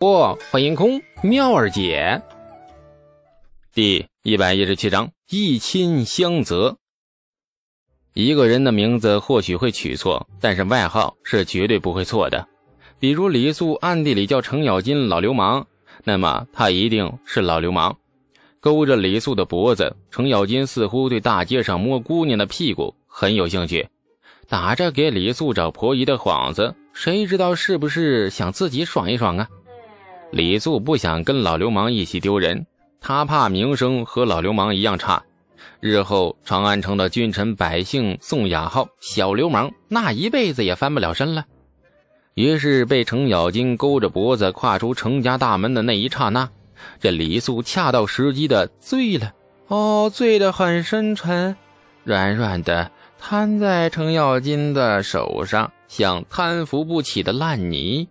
不，欢迎空妙儿姐。第一百一十七章一亲相泽。一个人的名字或许会取错，但是外号是绝对不会错的。比如李素暗地里叫程咬金老流氓，那么他一定是老流氓。勾着李素的脖子，程咬金似乎对大街上摸姑娘的屁股很有兴趣，打着给李素找婆姨的幌子，谁知道是不是想自己爽一爽啊？李素不想跟老流氓一起丢人，他怕名声和老流氓一样差，日后长安城的君臣百姓送雅号“小流氓”，那一辈子也翻不了身了。于是被程咬金勾着脖子跨出程家大门的那一刹那，这李素恰到时机的醉了，哦，醉得很深沉，软软的瘫在程咬金的手上，像贪扶不起的烂泥。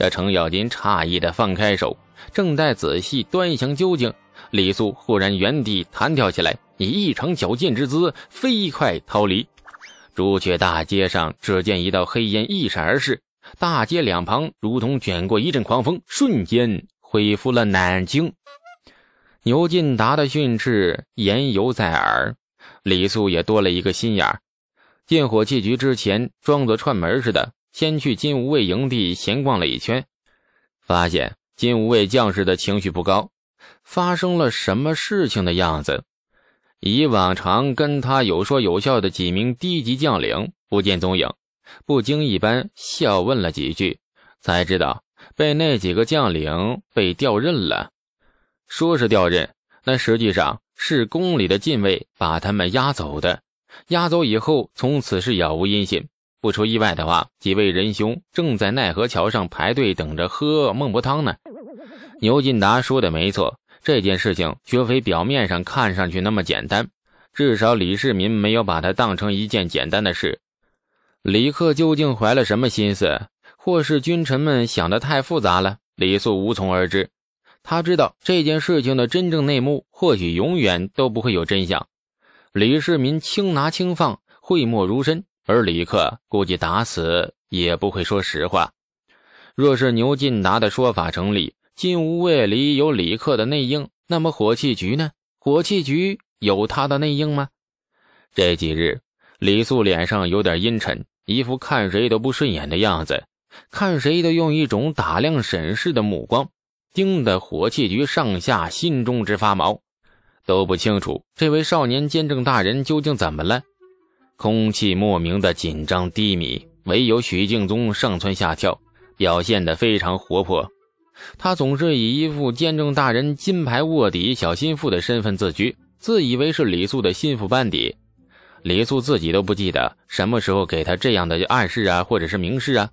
这程咬金诧异的放开手，正在仔细端详究竟，李素忽然原地弹跳起来，以异常矫健之姿飞快逃离。朱雀大街上，只见一道黑烟一闪而逝，大街两旁如同卷过一阵狂风，瞬间恢复了南京。牛进达的训斥言犹在耳，李素也多了一个心眼儿。进火器局之前，装作串门似的。先去金无畏营地闲逛了一圈，发现金无畏将士的情绪不高，发生了什么事情的样子。以往常跟他有说有笑的几名低级将领不见踪影，不经意般笑问了几句，才知道被那几个将领被调任了。说是调任，那实际上是宫里的禁卫把他们押走的。押走以后，从此是杳无音信。不出意外的话，几位仁兄正在奈何桥上排队等着喝孟婆汤呢。牛进达说的没错，这件事情绝非表面上看上去那么简单。至少李世民没有把它当成一件简单的事。李克究竟怀了什么心思，或是君臣们想的太复杂了？李素无从而知。他知道这件事情的真正内幕，或许永远都不会有真相。李世民轻拿轻放，讳莫如深。而李克估计打死也不会说实话。若是牛进达的说法成立，金无畏里有李克的内应，那么火器局呢？火器局有他的内应吗？这几日，李素脸上有点阴沉，一副看谁都不顺眼的样子，看谁都用一种打量审视的目光，盯得火器局上下心中直发毛，都不清楚这位少年监正大人究竟怎么了。空气莫名的紧张低迷，唯有许敬宗上蹿下跳，表现得非常活泼。他总是以一副监正大人金牌卧底小心腹的身份自居，自以为是李素的心腹班底。李素自己都不记得什么时候给他这样的暗示啊，或者是明示啊。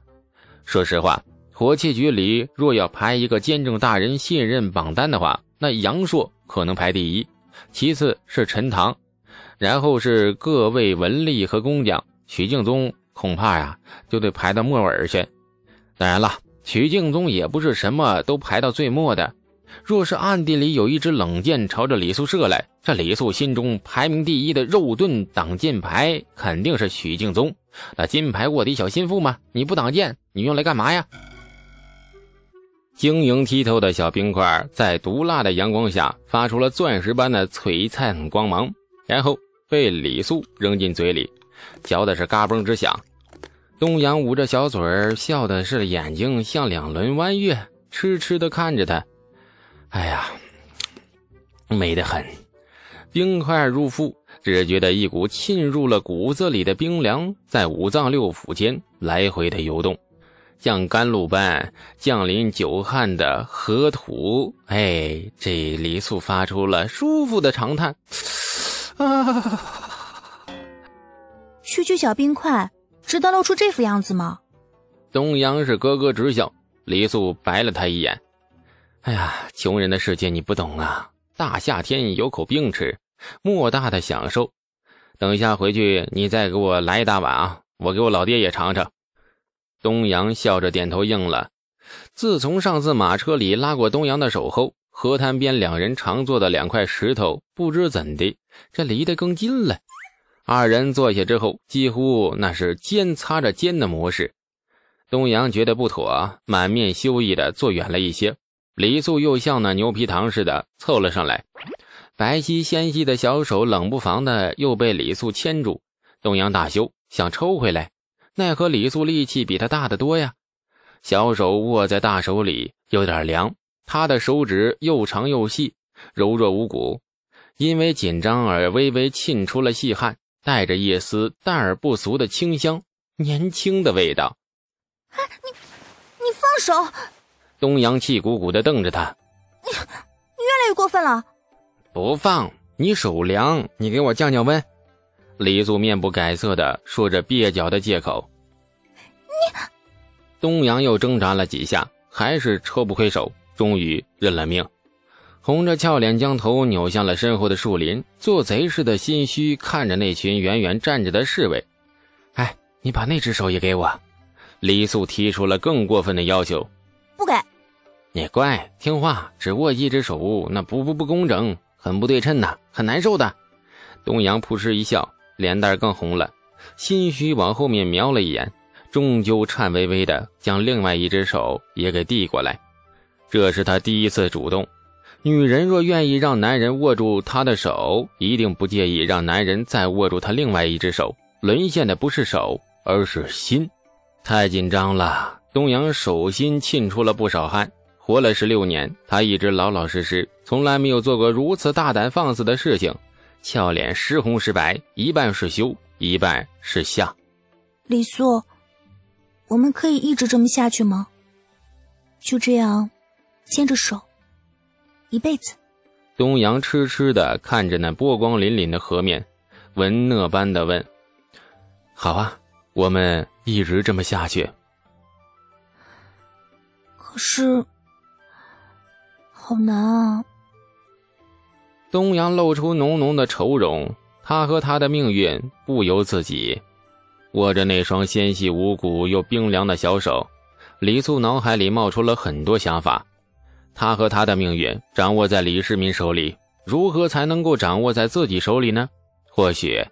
说实话，火器局里若要排一个监正大人信任榜单的话，那杨硕可能排第一，其次是陈塘。然后是各位文吏和工匠，许敬宗恐怕呀就得排到末尾去。当然了，许敬宗也不是什么都排到最末的。若是暗地里有一支冷箭朝着李素射来，这李素心中排名第一的肉盾挡箭牌肯定是许敬宗。那金牌卧底小心腹嘛，你不挡箭，你用来干嘛呀？晶莹剔透的小冰块在毒辣的阳光下发出了钻石般的璀璨光芒，然后。被李素扔进嘴里，嚼的是嘎嘣直响。东阳捂着小嘴儿，笑的是眼睛像两轮弯月，痴痴的看着他。哎呀，美得很！冰块入腹，只觉得一股沁入了骨子里的冰凉，在五脏六腑间来回的游动，像甘露般降临久旱的河土。哎，这李素发出了舒服的长叹。啊！区区小冰块，值得露出这副样子吗？东阳是咯咯直笑，李素白了他一眼。哎呀，穷人的世界你不懂啊！大夏天有口冰吃，莫大的享受。等一下回去，你再给我来一大碗啊！我给我老爹也尝尝。东阳笑着点头应了。自从上次马车里拉过东阳的手后，河滩边两人常坐的两块石头，不知怎的。这离得更近了。二人坐下之后，几乎那是肩擦着肩的模式。东阳觉得不妥，满面羞意的坐远了一些。李素又像那牛皮糖似的凑了上来，白皙纤细的小手冷不防的又被李素牵住。东阳大羞，想抽回来，奈何李素力气比他大得多呀。小手握在大手里有点凉，他的手指又长又细，柔弱无骨，因为紧张而微微沁出了细汗，带着一丝淡而不俗的清香，年轻的味道。哎，你，你放手！东阳气鼓鼓的瞪着他，你，你越来越过分了！不放！你手凉，你给我降降温。李素面不改色的说着蹩脚的借口。你，东阳又挣扎了几下，还是抽不回手，终于认了命，红着俏脸将头扭向了身后的树林，做贼似的心虚看着那群远远站着的侍卫。哎，你把那只手也给我。李素提出了更过分的要求，不给。你乖，听话，只握一只手，那不不不工整，很不对称呐，很难受的。东阳扑哧一笑，脸蛋更红了，心虚往后面瞄了一眼，终究颤巍巍的将另外一只手也给递过来。这是他第一次主动。女人若愿意让男人握住她的手，一定不介意让男人再握住她另外一只手。沦陷的不是手，而是心。太紧张了，东阳手心沁出了不少汗。活了十六年，他一直老老实实，从来没有做过如此大胆放肆的事情。俏脸时红时白，一半是羞，一半是笑。李素，我们可以一直这么下去吗？就这样，牵着手，一辈子。东阳痴痴的看着那波光粼粼的河面，文讷般的问：“好啊，我们。”一直这么下去，可是好难啊！东阳露出浓浓的愁容，他和他的命运不由自己。握着那双纤细无骨又冰凉的小手，李素脑海里冒出了很多想法。他和他的命运掌握在李世民手里，如何才能够掌握在自己手里呢？或许。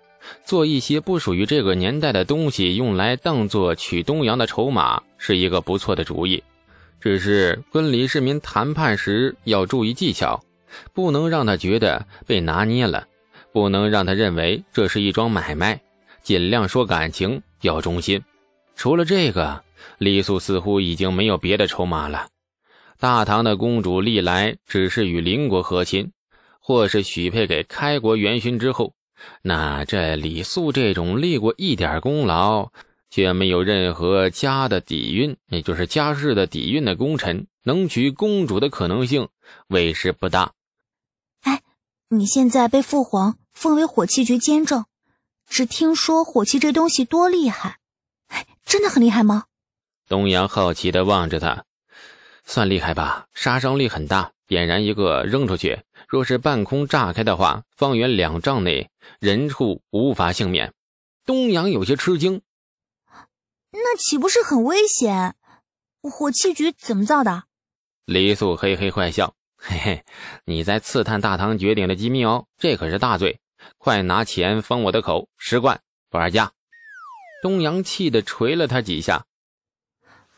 做一些不属于这个年代的东西，用来当做娶东阳的筹码，是一个不错的主意。只是跟李世民谈判时要注意技巧，不能让他觉得被拿捏了，不能让他认为这是一桩买卖。尽量说感情，要忠心。除了这个，李素似乎已经没有别的筹码了。大唐的公主历来只是与邻国和亲，或是许配给开国元勋之后。那这李素这种立过一点功劳，却没有任何家的底蕴，也就是家世的底蕴的功臣，能娶公主的可能性，为时不大。哎，你现在被父皇封为火器局监正，只听说火器这东西多厉害，真的很厉害吗？东阳好奇的望着他，算厉害吧，杀伤力很大，点燃一个扔出去。若是半空炸开的话，方圆两丈内人畜无法幸免。东阳有些吃惊，那岂不是很危险？火器局怎么造的？李素嘿嘿坏笑，嘿嘿，你在刺探大唐绝顶的机密哦，这可是大罪！快拿钱封我的口，十贯多少价？东阳气得捶了他几下。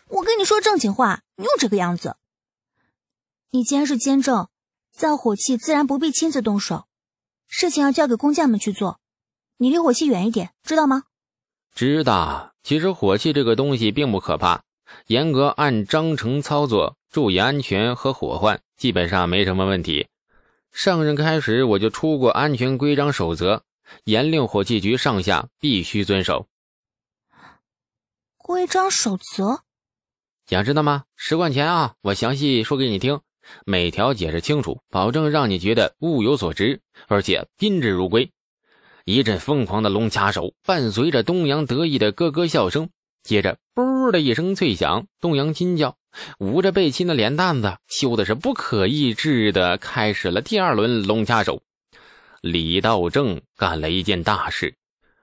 我跟你说正经话，你又这个样子。你既然是监正。造火器自然不必亲自动手，事情要交给工匠们去做。你离火器远一点，知道吗？知道。其实火器这个东西并不可怕，严格按章程操作，注意安全和火患，基本上没什么问题。上任开始我就出过安全规章守则，严令火器局上下必须遵守。规章守则？想知道吗？十块钱啊，我详细说给你听。每条解释清楚，保证让你觉得物有所值，而且宾至如归。一阵疯狂的龙掐手，伴随着东阳得意的咯咯笑声，接着“啵”的一声脆响，东阳惊叫，捂着被亲的脸蛋子，羞的是不可抑制的开始了第二轮龙掐手。李道正干了一件大事，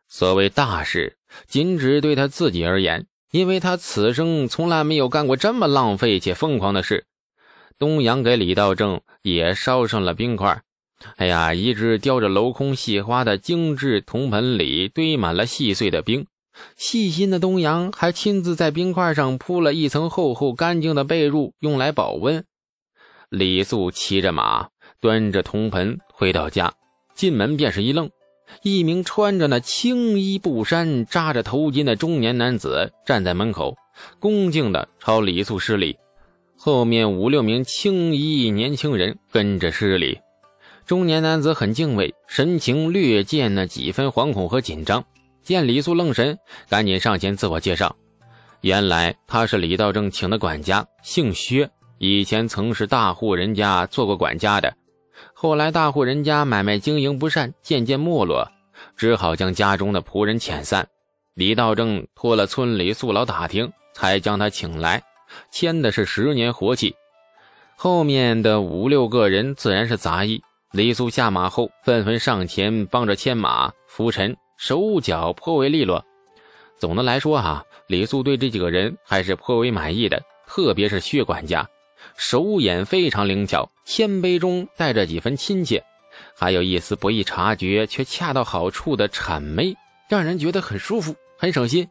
所谓大事，仅指对他自己而言，因为他此生从来没有干过这么浪费且疯狂的事。东阳给李道正也烧上了冰块。哎呀，一只雕着镂空细花的精致铜盆里堆满了细碎的冰，细心的东阳还亲自在冰块上铺了一层厚厚干净的被褥，用来保温。李素骑着马，端着铜盆回到家，进门便是一愣，一名穿着那青衣布衫、扎着头巾的中年男子站在门口，恭敬地朝李素施礼。后面五六名青衣年轻人跟着施礼。中年男子很敬畏，神情略见那几分惶恐和紧张。见李素愣神，赶紧上前自我介绍。原来他是李道正请的管家，姓薛，以前曾是大户人家做过管家的。后来大户人家买卖经营不善，渐渐没落，只好将家中的仆人遣散。李道正托了村里宿老打听，才将他请来，签的是十年活期。后面的五六个人自然是杂役。李素下马后，纷纷上前帮着牵马、扶尘，手脚颇为利落。总的来说，哈，李素对这几个人还是颇为满意的，特别是薛管家，手眼非常灵巧，谦卑中带着几分亲切，还有一丝不易察觉却恰到好处的谄媚，让人觉得很舒服，很省心。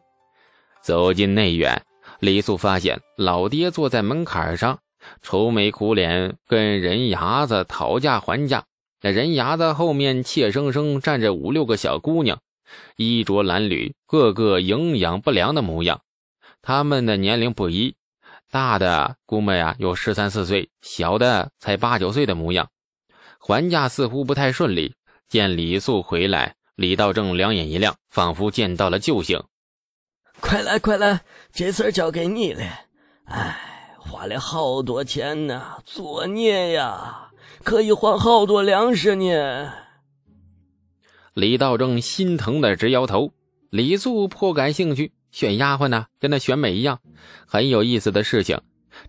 走进内院，李素发现老爹坐在门槛上，愁眉苦脸，跟人牙子讨价还价。那人牙子后面怯生生站着五六个小姑娘，衣着褴褛，个个营养不良的模样。他们的年龄不一，大的估摸呀有十三四岁，小的才八九岁的模样。还价似乎不太顺利。见李素回来，李道正两眼一亮，仿佛见到了救星。快来快来，这事儿交给你了。哎，花了好多钱呢，作孽呀！可以换好多粮食呢。李道正心疼的直摇头。李素颇感兴趣，选丫鬟呢，跟那选美一样，很有意思的事情。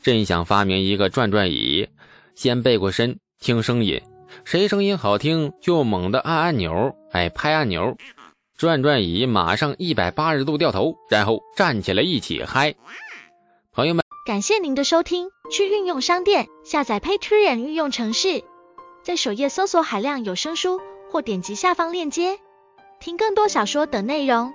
真想发明一个转转椅，先背过身听声音，谁声音好听就猛地按按钮，哎，拍按钮，转转椅马上一百八十度掉头，然后站起来一起嗨。朋友们。感谢您的收听，去运用商店下载 Patreon 运用城市，在首页搜索海量有声书，或点击下方链接听更多小说等内容。